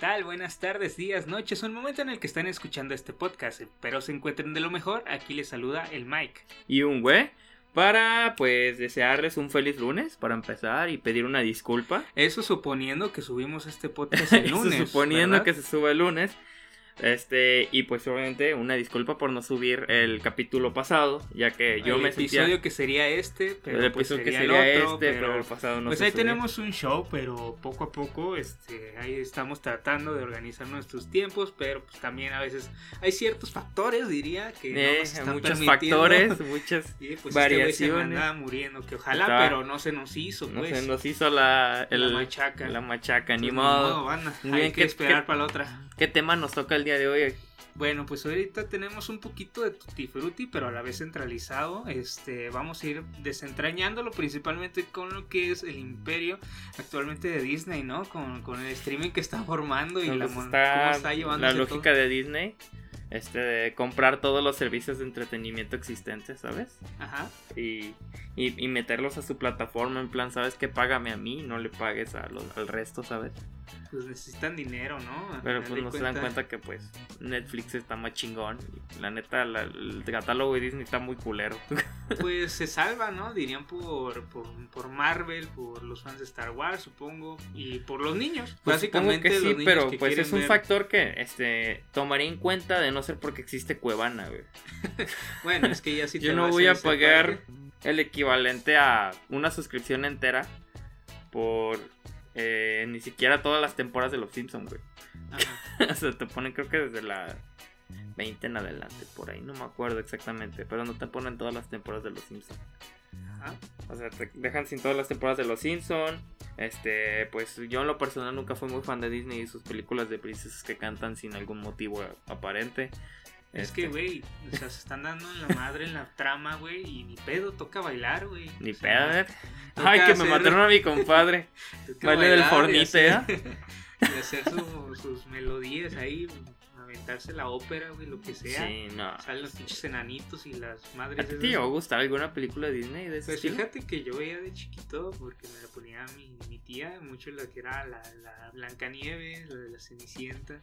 tal? Buenas tardes, días, noches o el momento en el que están escuchando este podcast. Espero se encuentren de lo mejor. Aquí les saluda el Mike. Y un güey para pues desearles un feliz lunes para empezar y pedir una disculpa. Eso suponiendo que subimos este podcast el lunes. Eso suponiendo ¿verdad? que se sube el lunes. Este, y pues obviamente una disculpa por no subir el capítulo pasado, ya que yo el me episodio sentía que sería este, pero el pues episodio que sería, el otro, este, pero, pero el pasado no pues se ahí subió. tenemos un show, pero poco a poco este ahí estamos tratando de organizar nuestros tiempos, pero pues también a veces hay ciertos factores, diría, que no Eh, nos están muchos factores, muchas Y pues variaciones. este se me andaba muriendo, que ojalá, pero no se nos hizo, no pues. sé, nos hizo la, el- la machaca. la machaca, Pues ni modo. Muy Hay que ¿qué- esperar para la otra. ¿Qué tema nos toca el día de hoy? Bueno, pues ahorita tenemos un poquito de Tutti Frutti, pero a la vez centralizado. Este, vamos a ir desentrañándolo principalmente con lo que es el imperio actualmente de Disney, ¿no? Con, con el streaming que está formando y la, está cómo está llevando la lógica de Disney, este, de comprar todos los servicios de entretenimiento existentes, ¿sabes? Ajá. Y, y, y meterlos a su plataforma en plan, ¿sabes qué? Págame a mí, no le pagues a los- al resto, ¿sabes? Pues necesitan dinero, ¿no? A Pero pues no se dan cuenta que pues Netflix está más chingón. La neta, la- el catálogo de Disney está muy culero. Pues se salva, ¿no? Dirían por, por, por Marvel, por los fans de Star Wars, supongo, y por los niños. Pues Básicamente que los sí, niños pero que pues es un ver- factor que este tomaría en cuenta de no ser porque existe Cuevana, güey. Bueno, es que ya sí Yo te no vas voy a pagar parque. el equivalente a una suscripción entera por eh, ni siquiera todas las temporadas de los Simpsons, güey. O sea, te ponen creo que desde la 20 en adelante, por ahí, no me acuerdo exactamente, pero no te ponen todas las temporadas de los Simpsons. Ajá. O sea, te dejan sin todas las temporadas de Los Simpson. Este, pues yo en lo personal nunca fui muy fan de Disney y sus películas de princesas que cantan sin algún motivo aparente. Es Este, que, güey, o sea, se están dando en la madre en la trama, güey, y ni pedo, toca bailar, güey. Ni O sea, pedo. ¿eh? Ay, que me mataron a mi compadre. baile del fornite, hacer- Y hacer su- sus melodías ahí, aventarse la ópera, güey, lo que sea. Sí, no. Salen los pinches enanitos y las ¿A madres. ti esas. te llegó a gustar alguna película de Disney de ese Pues estilo? fíjate que yo veía de chiquito porque me la ponía mi, mi tía, mucho la que era la, la Blancanieves, la de la Cenicienta.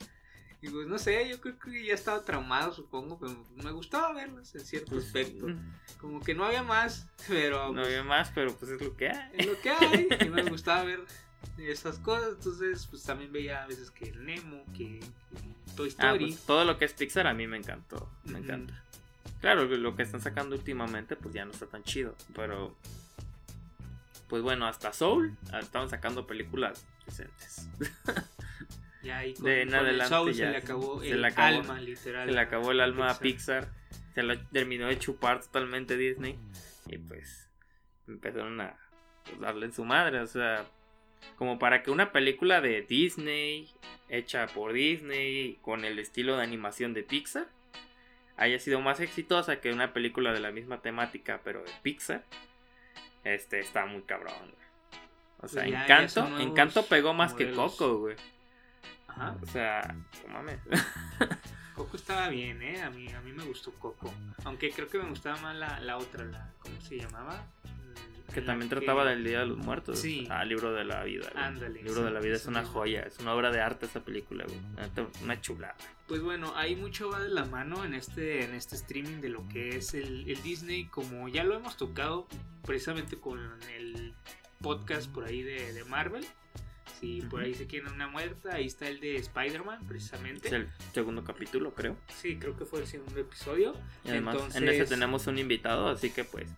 Y pues no sé, yo creo que ya estaba traumado, supongo, pero me gustaba verlas en cierto Pues, aspecto. mm, Como que no había más, pero No pues, había más, pero pues es lo que hay. es lo que hay. Y me gustaba ver esas cosas. Entonces, pues también veía a veces que el Nemo, que, que Toy Ah, Story. pues, todo lo que es Pixar a mí me encantó. Me encanta. Claro, lo que están sacando últimamente, pues ya no está tan chido. Pero. Pues bueno, hasta Soul ah, estaban sacando películas decentes. ya ahí con, de en con el adelante se le acabó se el le acabó- alma, literal. Se le acabó el alma a Pixar. Pixar. Se lo terminó de chupar totalmente Disney. Y pues empezaron a pues, darle en su madre. O sea, como para que una película de Disney, hecha por Disney, con el estilo de animación de Pixar, haya sido más exitosa que una película de la misma temática, pero de Pixar. Este está muy cabrón, güey. O sea, Pues ya Encanto, nuevos Encanto pegó más que. Coco, güey. Ajá. O sea, no mames. Coco estaba bien, ¿eh? A mí, a mí me gustó Coco. Aunque creo que me gustaba más la, la otra, la, ¿cómo se llamaba? Mm, Que también que- trataba del Día de los Muertos. Sí. Ah, Libro de la Vida. Ándale, Libro de la Vida es una joya, es una obra de arte esa película, güey. Una chulada. Pues bueno, ahí mucho va de la mano en este, en este streaming de lo que es el, el Disney, como ya lo hemos tocado precisamente con el podcast por ahí de, de Marvel. Si por ahí se quieren una muerta, ahí está el de Spider-Man, precisamente. Es el segundo capítulo, creo. Sí, creo que fue el segundo episodio. Y además, Entonces, en ese tenemos un invitado, así que pues,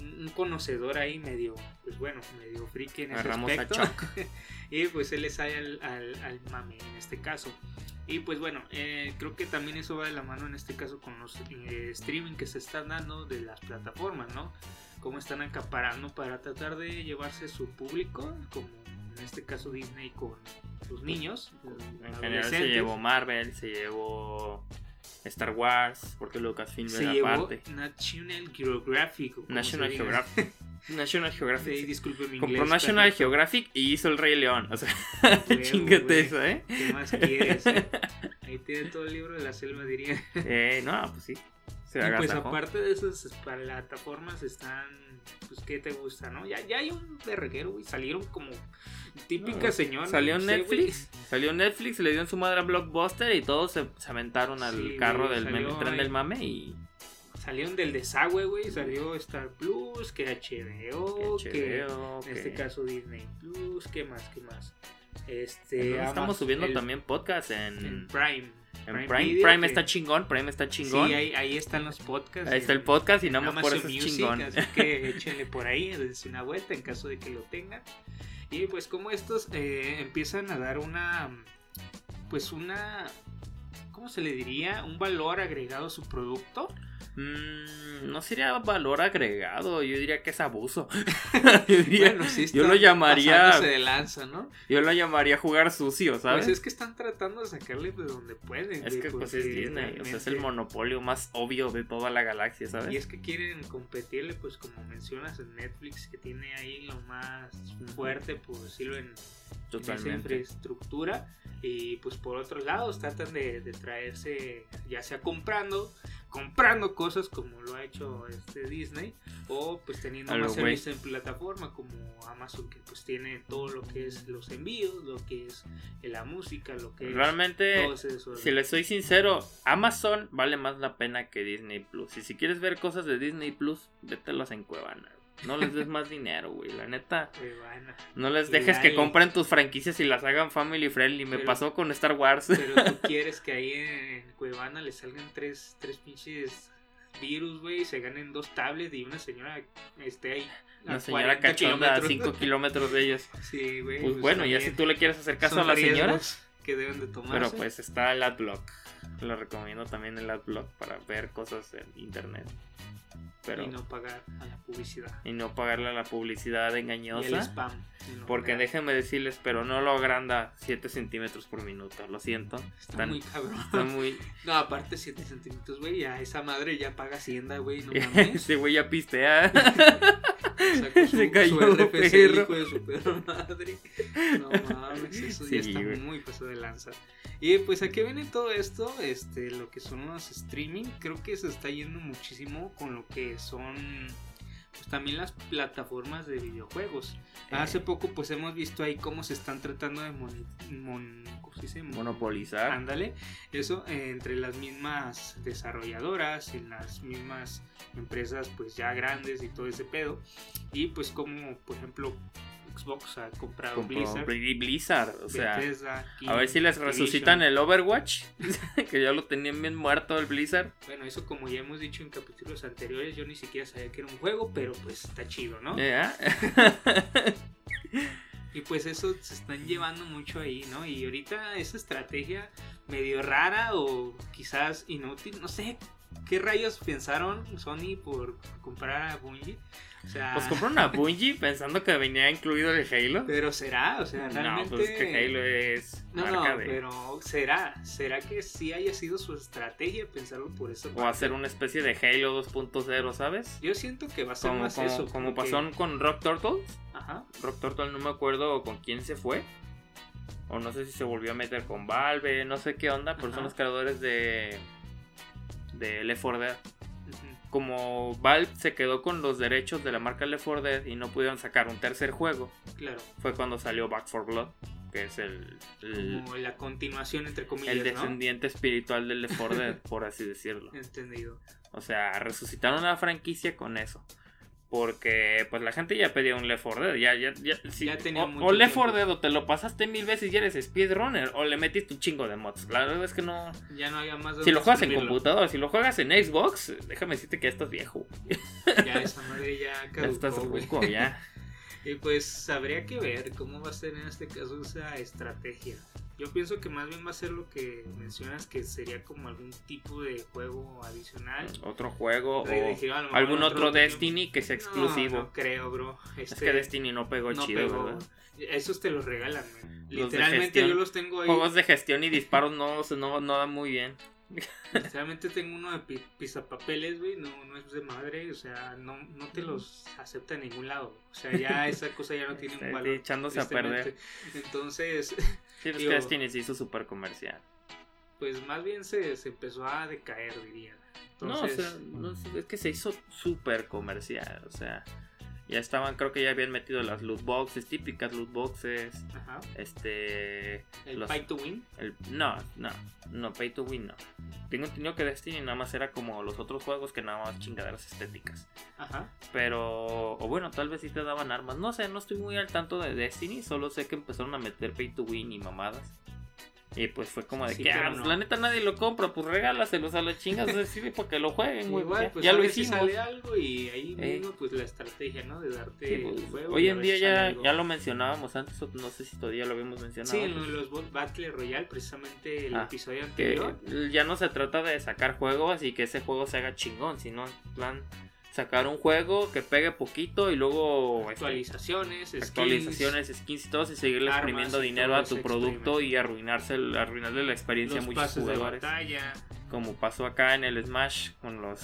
un conocedor ahí medio, pues bueno, medio friki en ese Agarramos a aspecto. y pues él le sale al, al, al mame en este caso. Y pues bueno, eh, creo que también eso va de la mano en este caso con los eh, streaming que se están dando de las plataformas, ¿no? Cómo están acaparando para tratar de llevarse su público, como en este caso Disney con sus niños. en general se llevó Marvel, se llevó Star Wars, porque Lucasfilm Se era llevó parte. National Geographic. National. Geographic. National Sí, Geographic. disculpe mi Compró inglés, National perfecto. Geographic y hizo el Rey León. O sea, chingate eso, ¿eh? ¿Qué más quieres? eh? Ahí tiene todo el libro de la selva, diría. Eh, no, pues sí. Se y pues aparte de esas plataformas están, pues, ¿qué te gusta, no? Ya, ya hay un verguero, güey. Salieron como típica No, señora. Salió no sé, Netflix, salió Netflix, le dio en su madre a Blockbuster y todos se, se aventaron al Sí, carro güey, del meme, salió tren del mame y. Salieron del desagüe, güey. Salió Star Plus, que HBO, que, HBO, en este que- caso Disney Plus, ¿qué más, qué más? ¿En Este, estamos subiendo el- también podcast en, en Prime. En Prime Prime. Video, Prime que- está chingón, Prime está chingón. Sí, ahí, ahí están los podcasts. Ahí está el podcast y nada más por eso es chingón. Así que échenle por ahí, dense una vuelta en caso de que lo tengan. Y pues como estos eh, empiezan a dar una, pues una, ¿cómo se le diría? Un valor agregado a su producto. Mm, no sería valor agregado, yo diría que es abuso. yo, diría- Bueno, sí yo lo llamaría de lanza, ¿no? yo lo llamaría jugar sucio, ¿sabes? Pues es que están tratando de sacarle de donde pueden. Es que pues es Disney, o sea, es el monopolio más obvio de toda la galaxia, ¿sabes? Y es que quieren competirle, pues como mencionas en Netflix, que tiene ahí lo más fuerte, por decirlo en, en esa infraestructura. Y pues por otros lados tratan de, de traerse, ya sea comprando, comprando cosas como lo ha hecho este Disney, o pues teniendo más servicios en plataforma como Amazon, que pues tiene todo lo que es los envíos, lo que es la música, lo que es Realmente, todo eso. si les soy sincero, Amazon vale más la pena que Disney Plus. Y si quieres ver cosas de Disney Plus, vételas en Cuevana. No les des más dinero, güey. La neta, Cuevana. no les dejes que compren tus franquicias y las hagan family friendly. Me Pero- pasó con Star Wars. Pero tú quieres que ahí en Cuevana le salgan tres, tres pinches virus, güey, y se ganen dos tablets y una señora esté ahí. Una señora 40 cachonda a kilómetros. 5 kilómetros de ellos. Sí, güey. Pues bueno, ya si tú le quieres hacer caso a la señora. riesgos Que deben de tomar. Pero pues está el Adblock. Lo recomiendo también el Adblock para ver cosas en internet. Pero Y no pagar a la publicidad. y no pagarle a la publicidad Y el engañosa. spam. Porque déjenme decirles, pero no lo agranda 7 centímetros por minuto. Lo siento. Está Están- muy cabrón. Está muy. No, aparte 7 centímetros, güey. Ya esa madre ya paga hacienda, güey. No mames. Ese güey ya pistea. Sacó su, Se cayó, su RFC, perro. hijo de su madre. No mames, eso Sí, ya está muy pasado de lanza. Y pues a qué viene todo esto, este, lo que son los streaming, creo que se está yendo muchísimo con lo que son pues también las plataformas de videojuegos. Hace poco pues hemos visto ahí cómo se están tratando de Monopolizar. Ándale, eso eh, entre las mismas desarrolladoras, en las mismas empresas pues ya grandes y todo ese pedo. Y pues como por ejemplo Xbox ha comprado Compró Blizzard, Blizzard. O sea, Bethesda, a ver si les resucitan el Overwatch. que ya lo tenían bien muerto el Blizzard. Bueno, eso como ya hemos dicho en capítulos anteriores, yo ni siquiera sabía que era un juego, pero pues está chido, ¿no? ¿Ya? Y pues eso se están llevando mucho ahí, ¿no? Y ahorita esa estrategia medio rara o quizás inútil, no sé qué rayos pensaron Sony por comprar a Bungie. O sea, Pues compraron a Bungie pensando que venía incluido el Halo. pero será, o sea, No, realmente pues es que Halo es No, marca no, de. pero será, será que sí haya sido su estrategia pensarlo por eso. O hacer una especie de Halo 2.0, ¿sabes? Yo siento que va a ser Como, más como, eso. como porque- pasó con Rock Turtle. Ajá. Rock Turtle no me acuerdo con quién se fue. O no sé si se volvió a meter con Valve, no sé qué onda, pero son los creadores de. de Left 4 Dead. Como Valve se quedó con los derechos de la marca Left 4 Dead y no pudieron sacar un tercer juego, Claro. fue cuando salió Back 4 Blood, que es el, el, Como la continuación entre comillas, el ¿no? descendiente espiritual del Left 4 Dead, por así decirlo. Entendido. O sea, resucitaron la franquicia con eso. Porque pues la gente ya pedía un Left 4 Dead. Ya, ya, ya, Ya tenía o, mucho o Left tiempo. 4 Dead o te lo pasaste mil veces y eres speedrunner. O le metiste un chingo de mods. La verdad es que no. Ya no había más de Si lo juegas en escribirlo. computador, si lo juegas en Xbox, déjame decirte que ya estás viejo. Ya esa madre ya Ya caducó, estás güey. ruco, ya. Y pues habría que ver cómo va a ser en este caso esa estrategia. Yo pienso que más bien va a ser lo que mencionas que sería como algún tipo de juego adicional. Otro juego o algún otro tipo- Destiny que sea exclusivo. No, no creo, bro. Es Este, que Destiny no pegó no chido, pegó. ¿verdad? Esos te los regalan, güey. Los Literalmente yo los tengo ahí. Juegos de gestión y disparos no, no, no dan muy bien. Literalmente tengo uno de pi- pizapapeles, güey. No, no es de madre. O sea, no, no te los acepta en ningún lado. O sea, ya esa cosa ya no tiene un valor. echándose a perder. Entonces, Sí, es que Digo- Destiny se hizo súper comercial. pues más bien se, se empezó a decaer, diría. Entonces... No, o sea, no, es que se hizo súper comercial, o sea, ya estaban, creo que ya habían metido las loot boxes, típicas loot boxes. Ajá. Este. ¿El pay to win? no, no, no, pay to win no. Tengo entendido que Destiny nada más era como los otros juegos que nada más chingaderas estéticas. Ajá. Pero, o bueno, tal vez sí te daban armas. No sé, no estoy muy al tanto de Destiny, solo sé que empezaron a meter pay to win y mamadas. Y pues fue como de que, ah, pues, la neta nadie lo compra, pues regálaselos a las chingas, así para que lo jueguen, güey. Igual, pues ya lo hicimos. sale algo y ahí eh. mismo, pues la estrategia, ¿no? De darte el pues, juego. Hoy en día ya, ya lo mencionábamos antes, no sé si todavía lo habíamos mencionado. Sí, en los Battle Royale, precisamente el ah, episodio anterior. ya no se trata de sacar juegos y que ese juego se haga chingón, sino en plan sacar un juego que pegue poquito y luego este, actualizaciones, skins, actualizaciones, skins y todo y seguirle exprimiendo dinero a tu producto y arruinarse arruinarle la experiencia a muchos jugadores. Como pasó acá en el Smash con los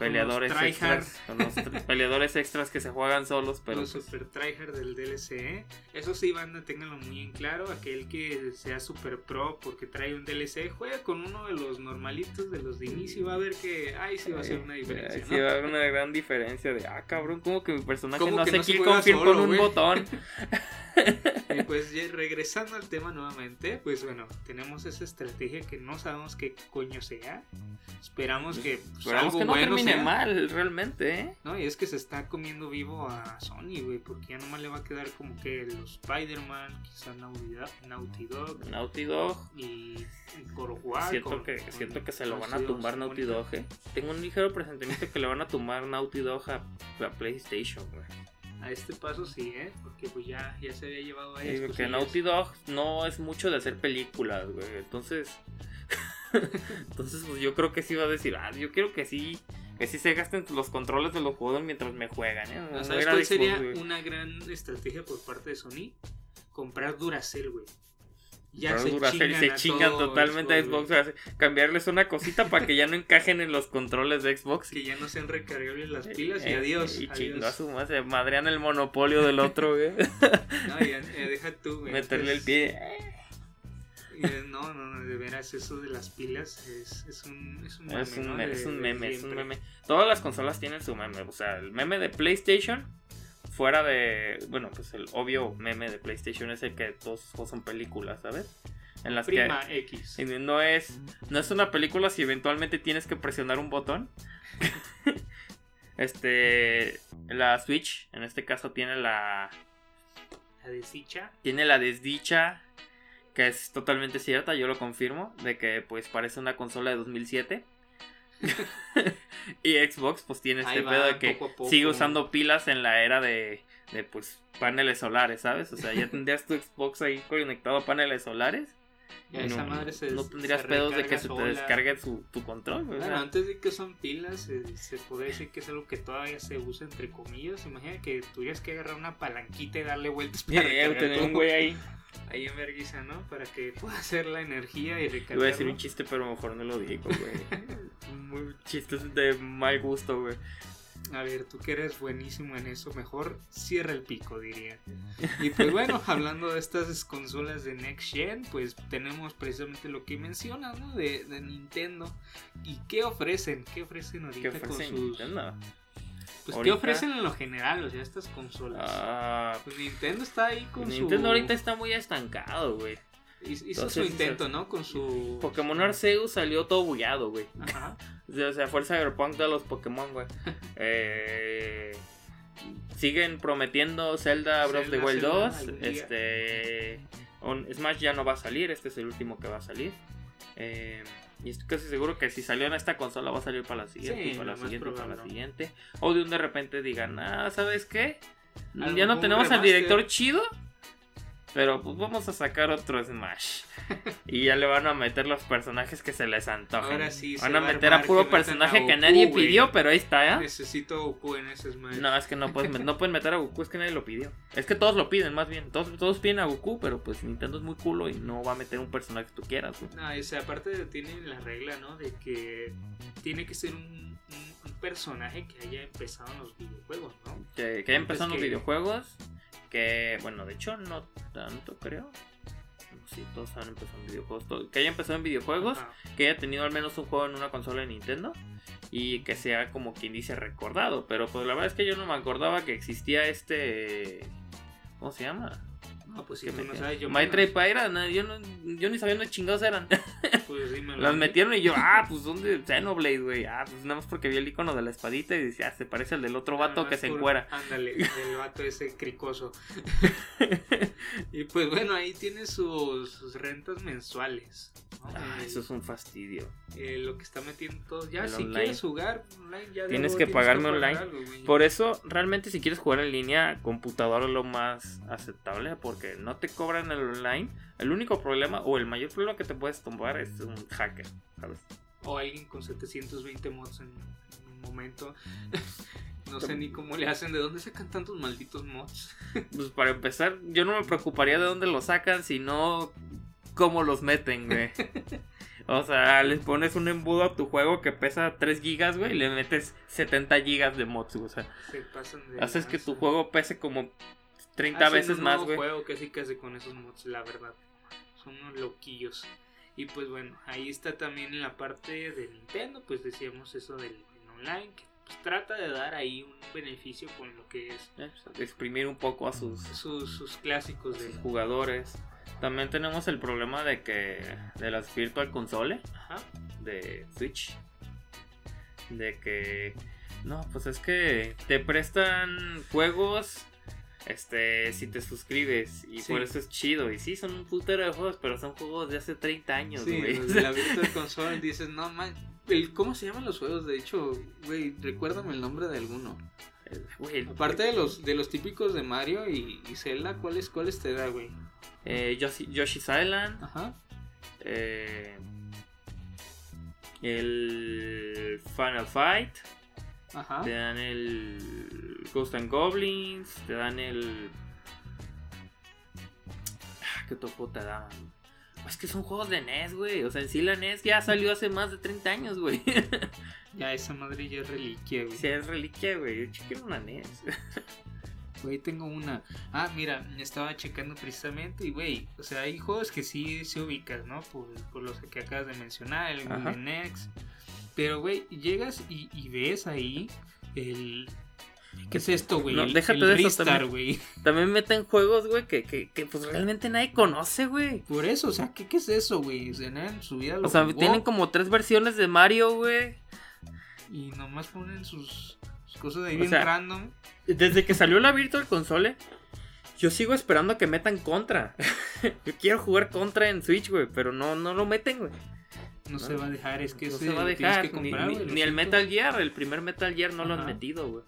peleadores extras, con los peleadores extras que se juegan solos, pero los pues super tryhard del DLC. ¿eh? Eso sí, banda, ténganlo muy en claro. Aquel que sea super pro porque trae un DLC, juega con uno de los normalitos de los de inicio y va a ver que ahí sí va a ser una diferencia. Sí, va a haber una gran diferencia de, ah, cabrón, como que mi personaje no hace kill confirm con un botón. y pues regresando al tema nuevamente, pues bueno, tenemos esa estrategia que no sabemos qué coño sea. Esperamos que pues, algo que no bueno mal, realmente, ¿eh? No, y es que se está comiendo vivo a Sony, güey, porque ya nomás le va a quedar como que los Spider-Man, quizá Naughty Dog. Naughty Dog. Y Siento, que, siento que se lo van a tumbar Naughty Dog, ¿eh? Tengo un ligero presentimiento que le van a tumbar Naughty Dog a, a PlayStation, güey a este paso sí, ¿eh? Porque pues ya, ya se había llevado a eso. porque Naughty Dog no es mucho de hacer películas, güey. Entonces, entonces pues yo creo que sí va a decir, ah, yo quiero que sí, que sí se gasten los controles de los juegos mientras me juegan, ¿eh? ¿Sabes cuál sería una gran estrategia por parte de Sony? Comprar Duracell, güey. Ya se, chingan, totalmente a Xbox. cambiarles una cosita para que ya no encajen en los controles de Xbox. Que ya no sean recargables las eh, pilas y eh, adiós. Y chingo a su madre, madrean el monopolio del otro, güey. no, ya, deja tú, güey. Meterle el pie. No, no, no, de veras, eso de las pilas es, es un, es un meme. Es un, es un meme, es un meme. Todas las consolas tienen su meme. O sea, el meme de PlayStation fuera de, bueno, pues el obvio meme de PlayStation es el que todos son películas, ¿sabes? En las Prima que X. no es no es una película si eventualmente tienes que presionar un botón. este la Switch en este caso tiene la la desdicha. Tiene la desdicha que es totalmente cierta, yo lo confirmo, de que pues parece una consola de 2007. y Xbox pues tiene este pedo de que sigue usando pilas en la era de, de pues paneles solares, ¿sabes? O sea, ya tendrías tu Xbox ahí conectado a paneles solares. no, esa madre se, no tendrías pedos de que se te descargue tu control. Bueno, antes de que son pilas, se, se puede decir que es algo que todavía se usa entre comillas. Imagina que tuvieras que agarrar una palanquita y darle vueltas para tener un güey ahí ahí en vergüenza, ¿no? Para que pueda hacer la energía y recargar. Voy a decir un chiste, pero mejor no lo digo, güey. Muy chistes de mal gusto, güey. A ver, tú que eres buenísimo en eso, mejor cierra el pico, diría. Y pues bueno, hablando de estas consolas de Next Gen, pues tenemos precisamente lo que mencionas, ¿no? De, de Nintendo. ¿Y qué ofrecen? ¿Qué ofrecen ahorita ¿Qué ofrecen con sus... Nintendo? Pues, ¿qué ofrecen en lo general? O sea, estas consolas. Ah, pues Nintendo está ahí con su. Nintendo ahorita está muy estancado, güey. Hizo su intento, ¿no? Con su. Pokémon Arceus salió todo bullado, güey. Ajá. o sea, fue el Cyberpunk de los Pokémon, güey. eh, siguen prometiendo Zelda Breath of the Wild 2. Este. Smash ya no va a salir, este es el último que va a salir. Eh, y estoy casi seguro que si salió en esta consola va a salir para la siguiente, para la siguiente, para la siguiente. O de un de repente digan, ah, ¿sabes qué? Ya no tenemos al director chido. Pero pues vamos a sacar otro Smash. y ya le van a meter los personajes que se les antojen. Ahora sí, van a meter a puro personaje que nadie pidió, pero ahí está, ¿eh? Necesito Goku en ese Smash. No, es que no, no pueden meter a Goku, es que nadie lo pidió. Es que todos lo piden, más bien. Todos, todos piden a Goku, pero pues Nintendo es muy culo y no va a meter un personaje que tú quieras, güey. No, o sea, aparte tiene la regla, ¿no? De que tiene que ser un, personaje que haya empezado en los videojuegos, ¿no? Que, que haya empezado en los videojuegos que, bueno, de hecho no tanto creo. No sí, todos han empezado en videojuegos. que haya empezado en videojuegos, que haya tenido al menos un juego en una consola de Nintendo y que sea como quien dice recordado. Pero pues la verdad es que yo no me acordaba que existía este. ¿Cómo se llama? No, pues si tú no sabes, yo Maitra y Pyra, yo, no, yo ni sabía dónde chingados eran. Pues dímelo. Las metieron y yo, ah, pues ¿dónde? Xenoblade, güey. Ah, pues nada más porque vi el icono de la espadita y decía, ah, se parece al del otro vato que se encuera. Ándale, el vato ese cricoso. y pues bueno, ahí tiene sus, sus rentas mensuales. Ah, eso es un fastidio. Eh, lo que está metiendo todo. Ya, si quieres jugar online, ya tienes que pagarme online. Por eso, realmente, si quieres jugar en línea, computador es lo más aceptable. Porque no te cobran el online. El único problema, o el mayor problema que te puedes tomar es un hacker, ¿sabes? O alguien con 720 mods en un momento. No sé ni cómo le hacen, de dónde sacan tantos malditos mods. Pues para empezar, yo no me preocuparía de dónde los sacan, sino cómo los meten, güey. O sea, les pones un embudo a tu juego que pesa 3 gigas, güey, y le metes 70 gigas de mods, güey. O sea, haces que tu juego pese como 30 veces un más, güey. juego que sí que hace con esos mods, la verdad. Son unos loquillos. Y pues bueno, ahí está también en la parte de Nintendo, pues decíamos eso del online, que pues, trata de dar ahí un beneficio con lo que es. Eh, pues, exprimir un poco a sus, sus, clásicos de jugadores. También tenemos el problema de que de las Virtual Console de Switch. De que no, pues es que te prestan juegos este si te suscribes y por eso es chido y sí son un putero de juegos pero son juegos de hace 30 años sí, de la Virtual Console dices no man ¿cómo se llaman los juegos? de hecho güey recuérdame el nombre de alguno aparte de los de los típicos de Mario y, y Zelda cuáles cuáles te da güey eh, Yoshi's Island. Ajá. Eh, el Final Fight. Ajá. Te dan el Ghost and Goblins. Te dan el. Ah, ¿Qué topo te dan? Es que son juegos de NES, güey. O sea, en sí la NES ya salió hace más de 30 años, güey. ya esa madre ya es reliquia, güey. Sí, es reliquia, güey. Yo quiero una NES. Güey, tengo una. Ah, mira, estaba checando precisamente y, güey, o sea, hay juegos que sí se ubican, ¿no? Por, por los que acabas de mencionar, el Golden Next. Pero, güey, llegas y, ves ahí el. ¿Qué es esto, güey? No, déjate de eso también. güey. También meten juegos, güey, que, que, que, pues realmente nadie conoce, güey. Por eso, o sea, ¿qué, qué es eso, güey? O sea, en su vida O sea, tienen como tres versiones de Mario, güey. Y nomás ponen sus cosas de ahí bien random. Desde que salió la Virtual Console, yo sigo esperando que metan contra. yo quiero jugar contra en Switch, güey, pero no, no lo meten, güey. No, se va a dejar, es que no se va a dejar. ni, el Metal Gear, el primer Metal Gear no lo han metido, güey.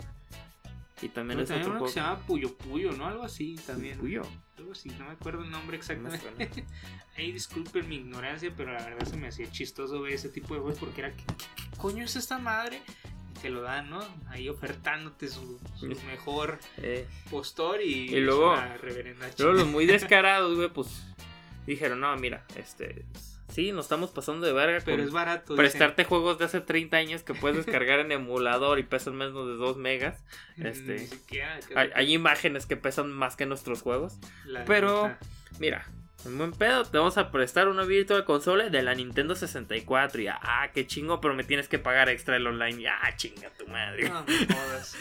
Y también es otro juego. que se llama Puyo Puyo, ¿no? Algo así también. Puyo. Algo así, no me acuerdo el nombre exactamente. Ahí disculpen mi ignorancia, pero la verdad se me hacía chistoso ver ese tipo de juegos porque era, ¿qué, qué coño es esta madre? te lo dan, ¿no? Ahí ofertándote su, mejor eh. postor y, luego, luego los muy descarados, güey, pues dijeron, no, mira, este, sí, nos estamos pasando de verga. Pero es barato. Prestarte juegos de hace 30 años que puedes descargar en emulador y pesan menos de 2 megas. Este, hay, imágenes que pesan más que nuestros juegos. pero, mira, un buen pedo, te vamos a prestar una Virtual Console de la Nintendo 64. Y ah, qué chingo, pero me tienes que pagar extra el online. Y ah, chinga tu madre. No me jodas.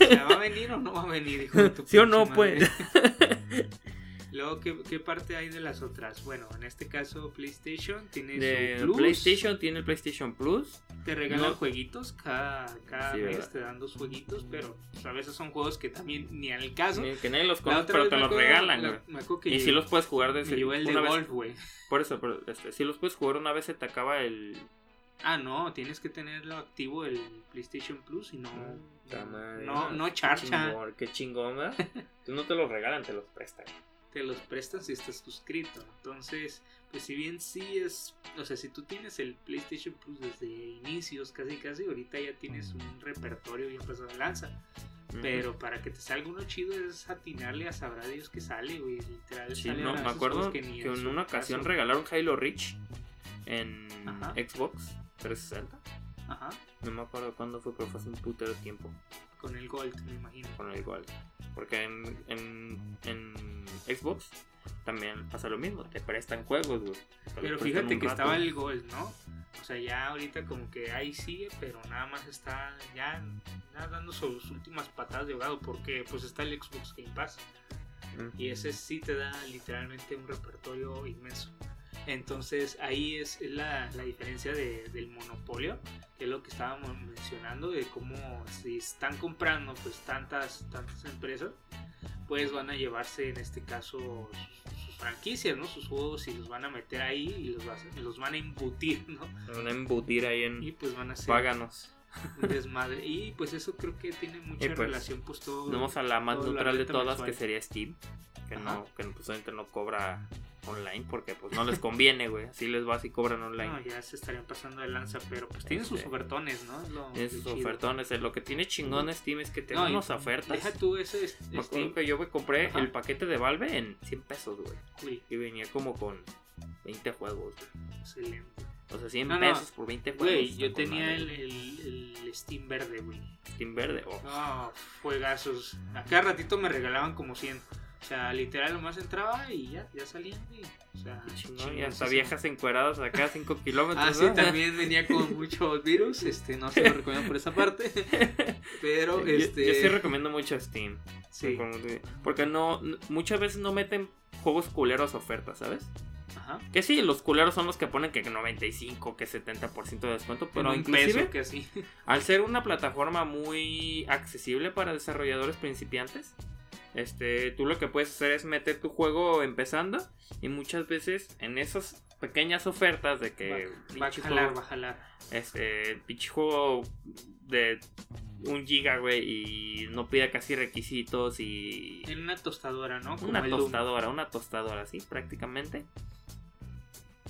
¿Va a venir o no va a venir, hijo de tu ¿Sí o no, pues? Luego, ¿qué, parte hay de las otras? Bueno, en este caso, PlayStation tiene de su Plus. PlayStation tiene el PlayStation Plus. Te regalan jueguitos cada, cada mes, te dan dos jueguitos, pero pues, a veces son juegos que también ni al caso. que nadie los conoce, pero te los regalan, güey. Y si los puedes jugar desde el de golf, güey. Por eso, pero este, si los puedes jugar una vez se te acaba el. Ah, no, tienes que tenerlo activo el PlayStation Plus y no. no, no, charcha. Qué chingón, ¿verdad? no te los regalan, te los prestan te los prestas si estás suscrito. Entonces, pues si bien sí es, o sea, si tú tienes el PlayStation Plus desde inicios, casi casi, ahorita ya tienes un repertorio bien pasado de lanza. Pero para que te salga uno chido es atinarle a sabrá Dios que sale, güey. Literal. Sí, no, me acuerdo que, en, una ocasión regalaron Halo Reach en Xbox 360. Ajá. No me acuerdo cuándo fue, pero fue hace un putero tiempo. Con el Gold, me imagino. Con el Gold. Porque en, en, en Xbox también pasa lo mismo, te prestan juegos, güey. Pero fíjate que rato. estaba el gol, ¿no? O sea, ya ahorita como que ahí sigue, pero nada más está ya, dando sus últimas patadas de ahogado porque pues está el Xbox Game Pass Mm. y ese sí te da literalmente un repertorio inmenso. Entonces ahí es la, la diferencia de- del monopolio, que es lo que estábamos mencionando, de cómo si están comprando pues tantas, tantas empresas, pues van a llevarse en este caso sus, franquicias, ¿no? Sus juegos y los van a meter ahí y los, los van a embutir, ¿no? Van a embutir ahí Y en pues van a ser Páganos. un desmadre. Y pues eso creo que tiene mucha Y, pues, relación pues todo... Vamos a la más neutral de todas, mensual. que sería Steam. Que Ajá. no, que pues, no cobra online porque pues no les conviene, güey. Así les va si cobran online. No, ya se estarían pasando de lanza, pero pues tienen sus Este, ofertones, ¿no? Lo- Tiene sus chido. ofertones. Lo que tiene chingón Steam es que te No, da y unas ofertas. Deja tú ese es- Me acuerdo Steam. que yo me compré Ajá. el paquete de Valve en 100 pesos, güey. Uy, Y venía como con 20 juegos, güey. excelente. O sea, 100 No, no, pesos por 20 juegos. Güey, yo tenía el, el, el Steam verde, güey. Steam verde. oh. No, juegazos. A cada ratito me regalaban como 100. O sea, literal, nomás entraba y ya, ya salían. Y, o sea, chingón, y hasta viejas encueradas acá 5 kilómetros. Ah, sí, ¿no? también venía con muchos virus. Este, no se lo recomiendo por esa parte. Pero, este. Yo, sí recomiendo mucho Steam. Sí. Porque no, muchas veces no meten juegos culeros a ofertas, ¿sabes? Ajá. Que sí, los culeros son los que ponen que 95, que 70% de descuento, pero inclusive que así. al ser una plataforma muy accesible para desarrolladores principiantes, este, tú lo que puedes hacer es meter tu juego empezando y muchas veces en esas pequeñas ofertas de que Va, va a pinche jalar, juego- va a jalar. este pinche juego de un giga, güey, y no pida casi requisitos y En una tostadora, ¿no? Como una Doom. tostadora, una tostadora, sí, prácticamente.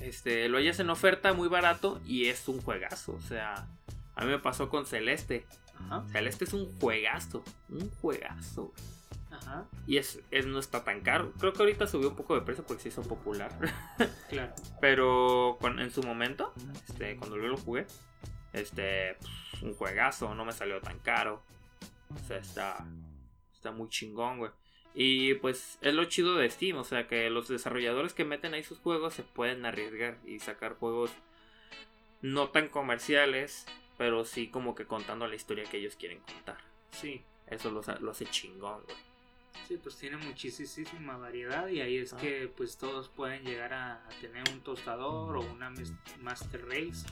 Este, lo hayas en oferta muy barato y es un juegazo, o sea, a mí me pasó con Celeste. Ajá. Celeste es un juegazo, un juegazo. Ajá. Y es, es- no está tan caro. Creo que ahorita subió un poco de precio porque se hizo popular. Claro. Pero con- en su momento, este, cuando yo lo jugué, este, pues, un juegazo, no me salió tan caro. O sea, está, está muy chingón, güey. Y pues es lo chido de Steam, o sea que los desarrolladores que meten ahí sus juegos se pueden arriesgar y sacar juegos no tan comerciales, pero sí como que contando la historia que ellos quieren contar. Sí. Eso lo, lo hace chingón, güey. Sí, pues tiene muchísima variedad y ahí es Ah. que pues todos pueden llegar a, a tener un tostador o una mes- Master Race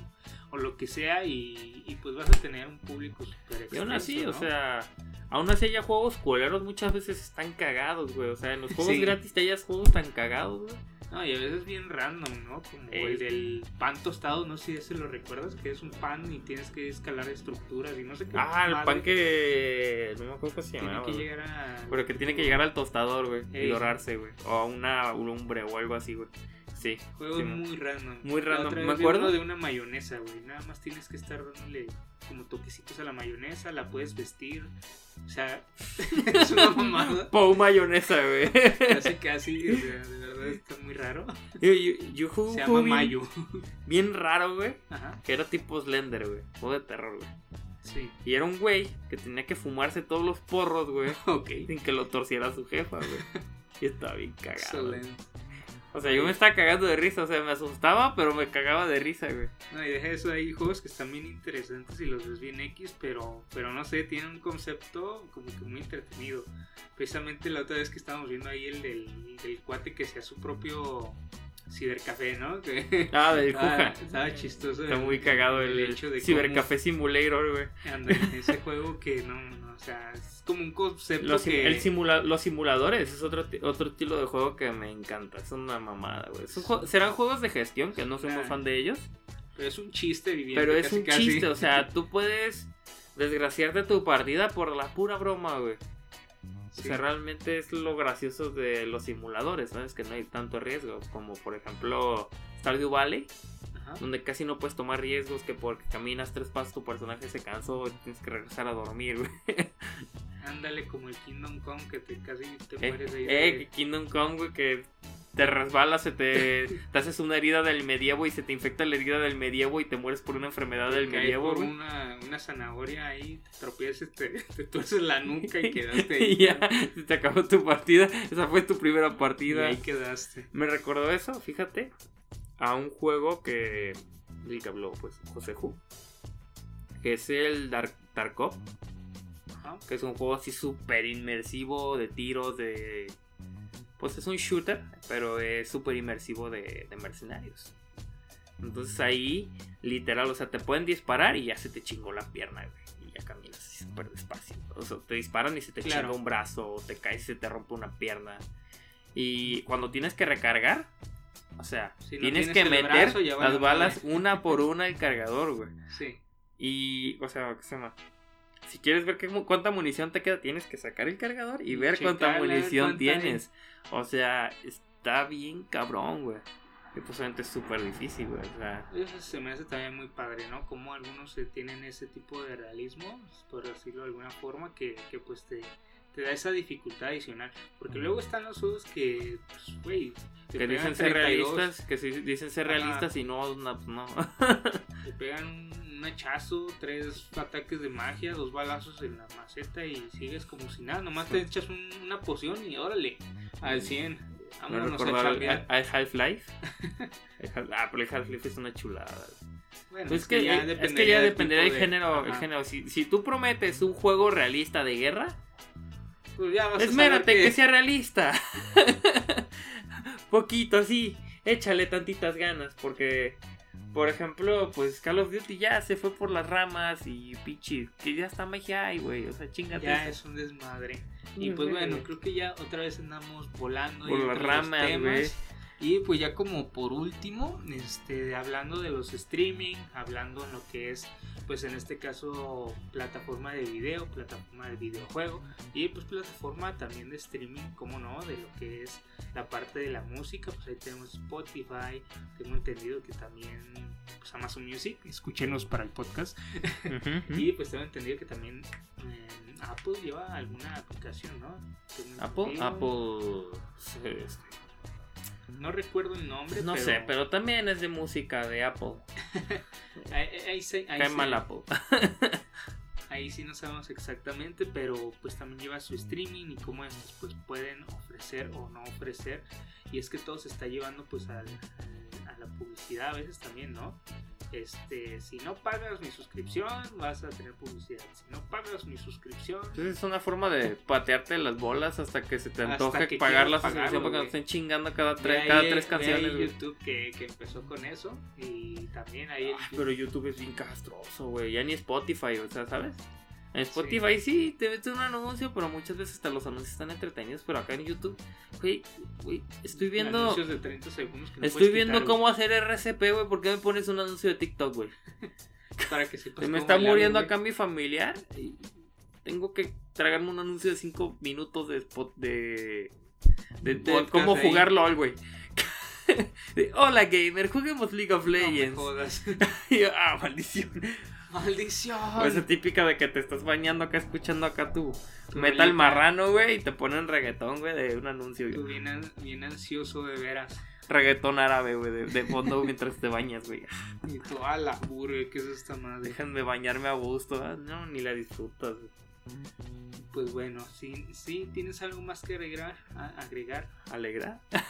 o, o lo que sea y, y, pues vas a tener un público súper Y aún así, o sea, aún así haya juegos culeros muchas veces están cagados, güey. O sea, en los juegos Sí. gratis te hayas juegos tan cagados, güey. No, y a veces bien random, ¿no? Como Ey. el del pan tostado, no sé si lo recuerdas, que es un pan y tienes que escalar estructuras y no sé qué. Ah, el pan que. No me acuerdo cómo se tiene llamaba. que güey. llegar a... Pero que tiene que llegar al tostador, güey. Y dorarse, güey. O a una lumbre o algo así, güey. Sí. Juego sí, muy random. Muy random. Me acuerdo. de una mayonesa, güey. Nada más tienes que estar dándole como toquecitos a la mayonesa, la puedes vestir. O sea, es una mamada. Pau mayonesa, güey. Casi, casi. O sea, de verdad está muy raro. yo, yo, yo jugué un Se llama bien, Mayo. bien raro, güey. Ajá, Que era tipo Slender, güey. Juego de terror, güey. sí. Y era un güey que tenía que fumarse todos los porros, güey. Ok. Sin que lo torciera su jefa, güey. Y estaba bien cagado. Excelente. O sea, yo me estaba cagando de risa. O sea, me asustaba, pero me cagaba de risa, güey. No, y deja eso, hay juegos que están bien interesantes y los ves bien X, pero, pero no sé, tienen un concepto como que muy entretenido. Precisamente la otra vez que estábamos viendo ahí el del, cuate que hacía su propio cibercafé, ¿no? Que, Ah, del Juja. estaba chistoso. Está muy cagado el, hecho de Simulator, güey. cómo anda en ese juego que no, no, o sea, es como un concepto Los, que... el simula- los simuladores es otro, otro estilo de juego que me encanta. Es una mamada, güey. Serán juegos de gestión, que no soy muy Ah. fan de ellos. Pero es un chiste viviendo. Pero es casi, un casi. chiste, o sea, tú puedes desgraciarte tu partida por la pura broma, güey. O sea, realmente es lo gracioso de los simuladores, ¿sabes? Que no hay tanto riesgo. Como por ejemplo Stardew Valley, Ajá. donde casi no puedes tomar riesgos, que porque caminas tres pasos tu personaje se cansó y tienes que regresar a dormir, güey. Ándale como el Kingdom Come que te casi te Eh, mueres ahí. eh, de- Kingdom Come, güey, que te resbalas, se te, te haces una herida del medievo y se te infecta la herida del medievo y te mueres por una enfermedad del medievo, por una, una zanahoria ahí, te tropiezas, te, te tuerces la nuca y quedaste ahí. y ya, se te acabó tu partida. Esa fue tu primera Y partida. ahí quedaste. Me recordó eso, fíjate, a un juego que del que habló pues José Ju, que es el Dark Tarkov, Ajá. que es un juego así súper inmersivo de tiros, de pues es un shooter, pero es súper inmersivo de, de mercenarios. Entonces ahí, literal, o sea, te pueden disparar y ya se te chingó la pierna, güey. Y ya caminas así súper despacio. O sea, te disparan y se te Claro. chinga un brazo, o te caes y se te rompe una pierna. Y cuando tienes que recargar, o sea, Si tienes, tienes que meter brazo, las balas una por una al cargador, güey. Sí. Y, o sea, ¿qué se llama? Si quieres ver qué, cuánta munición te queda, tienes que sacar el cargador y Y ver cuánta munición cuánta tienes. O sea, está bien cabrón, güey. Y pues obviamente es súper difícil, güey. O sea, Eso se me hace también muy padre, ¿no? Como algunos tienen ese tipo de realismo, por decirlo de alguna forma, que, que pues te, te da esa dificultad adicional. Porque luego están los juegos que, pues, güey, que dicen ser 32, realistas, que sí, dicen ser realistas y no, no, pues no. Te pegan un, hachazo, tres ataques de magia, dos balazos en la maceta y sigues como si nada. Nomás te echas un- una poción y órale, al 100. Me Vámonos a chambear. Half-Life. Ah, pero el Half-Life es una chulada. Bueno, Pues es que, ya es que ya del tipo del de- género. El género. Si, si tú prometes un juego realista de guerra, Pues ya vas a saber Esmérate que... sea realista. Poquito, así. Échale tantitas ganas. Porque, por ejemplo, pues Call of Duty ya se fue por las ramas y pichi. Que ya está magia güey. O sea, chingate. Ya es un desmadre. Y pues bueno, creo que ya otra vez andamos volando Por ahí las ramas, güey. Y pues ya como por último, este, hablando de los streaming, hablando en lo que es, pues en este caso, plataforma de video, plataforma de videojuego y pues plataforma también de streaming, como no, de lo que es la parte de la música, pues ahí tenemos Spotify, tengo entendido que también pues Amazon Music, escúchenos para el podcast. Y pues tengo entendido que también eh, Apple lleva alguna aplicación, ¿no? Apple, entendido. Apple. sí, este, No recuerdo el nombre. No pero sé, pero también es de música de Apple. Ahí, ahí sí- ahí Cae sí- mal Apple. ahí sí no sabemos exactamente, pero pues también lleva su streaming y cómo estos pues pueden ofrecer o no ofrecer. Y es que todo se está llevando pues al- a la publicidad a veces también, ¿no? Este, si no pagas mi suscripción, vas a tener publicidad. Si no pagas mi suscripción, Entonces es una forma de patearte las bolas hasta que se te antoje que pagar la suscripción porque nos estén chingando cada, tres ahí- cada tres canciones. YouTube que, que empezó con eso y también ahí Ay, pero YouTube es bien castroso, güey. Ya ni Spotify, o sea, ¿sabes? En Spotify Sí. sí. te metes un anuncio, pero muchas veces hasta los anuncios están entretenidos. Pero acá en YouTube, güey, güey, estoy viendo. anuncios de 30 segundos que no Estoy viendo quitar, cómo hacer RCP, güey. ¿Por qué me pones un anuncio de TikTok, güey? para que sepas Se me está muriendo güey. acá mi familiar. Y tengo que tragarme un anuncio de 5 minutos de spot de. De, cómo ahí. jugar LOL, güey. Hola gamer, juguemos League of No me Legends. jodas. Y yo, ah, maldición. Maldición. O esa típica de que te estás bañando acá escuchando acá tu Tu metal marrano, güey, y te ponen reggaetón, güey, de un anuncio. Tú bien, bien ansioso de veras. Reggaetón árabe, güey, de, de fondo mientras te bañas, güey. Y tú, a la burger, ¿qué es esta madre? Déjenme bañarme a gusto. ah, No, ni la disfrutas. güey. Pues bueno, sí, sí, ¿tienes algo más que agregar? Agregar? ¿Alegra? A-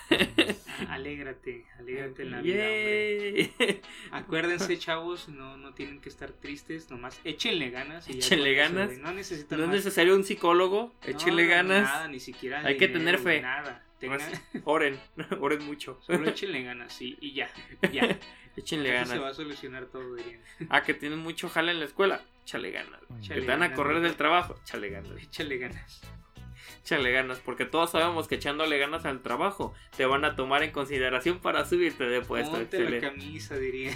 Alégrate, alégrate en la vida, hombre. Acuérdense, chavos, no, no tienen que estar tristes, nomás échenle ganas. y ya Échenle ganas. No necesitan No es más. necesario un psicólogo. Échenle No, ganas. Nada, ni siquiera. Hay que tener fe. Nada. Tengan- Oren, oren mucho. Solo échenle ganas, sí, y ya. Ya. Échenle Así se va ganas. a solucionar todo, dirían. Ah, que tienen mucho jale en la escuela. Échale ganas. Que te van a correr del trabajo. Échale ganas. Échale ganas. Échale ganas, porque todos sabemos que echándole ganas al trabajo te van a tomar en consideración para subirte de puesto. Ponte la camisa, diría.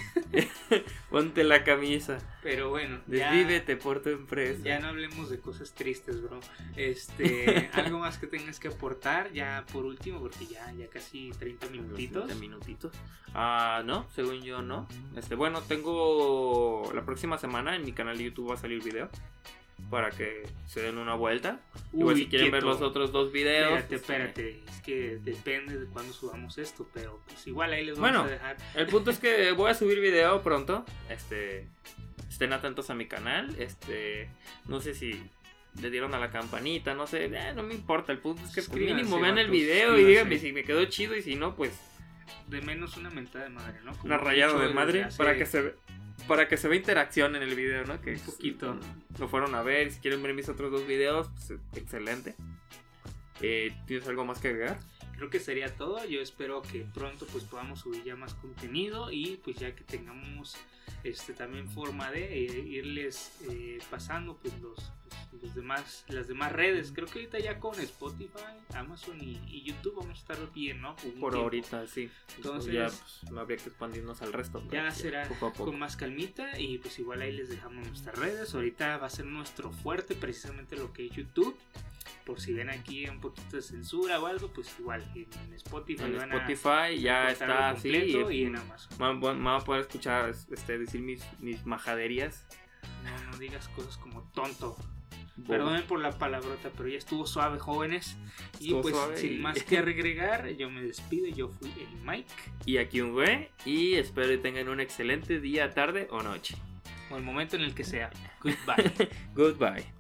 Ponte la camisa. Pero bueno, ya, Desvívete por tu empresa. ya no hablemos de cosas tristes, bro. Este, algo más que tengas que aportar, ya por último, porque ya, ya casi 30 minutitos. 20 minutitos. Ah, no, según yo no. Este, bueno, tengo la próxima semana en mi canal de YouTube va a salir video. Para que se den una vuelta. Igual Uy, si quieren ver los otros dos videos. Espérate, pues, espérate. Es que depende de cuándo subamos esto, pero pues igual ahí les vamos Bueno. a dejar. El punto es que voy a subir video pronto. Este, estén atentos a mi canal. Este, no sé si le dieron a la campanita, no sé, eh, no me importa. El punto es que pues, Suscríbanse, mínimo vean el video y díganme si me quedó chido y si no, pues De menos una mentada de madre, ¿no? Como una rayada de madre para que se ve- para que se vea interacción en el video, ¿no? Que poquito. lo fueron a ver. Si quieren ver mis otros dos videos, pues, excelente. Eh, ¿Tienes algo más que agregar? Creo que sería todo. Yo espero que pronto pues podamos subir ya más contenido y pues ya que tengamos este también forma de eh, irles eh, pasando pues los, los- los demás las demás redes. Creo que ahorita ya con Spotify, Amazon y, y YouTube vamos a estar bien, ¿no? Por ahorita, sí. Entonces- ya pues, no habría que expandirnos al resto. Ya será poco a poco. con más calmita y pues igual ahí les dejamos nuestras redes. Ahorita va a ser nuestro fuerte precisamente lo que es YouTube. Por si ven aquí un poquito de censura o algo, pues igual en Spotify En van a Spotify ya encontrarlo está así. y y en Amazon. van, van- a poder escuchar este, decir mis, mis majaderías. No, no digas cosas como tonto. Bobo. Perdonen por la palabrota, pero ya estuvo suave, jóvenes. Y Estuvo pues sin y- más que agregar, yo me despido. Yo fui el Mike. Y aquí un güey. Y espero que tengan un excelente día, tarde o noche. O el momento en el que sea. Goodbye. Goodbye.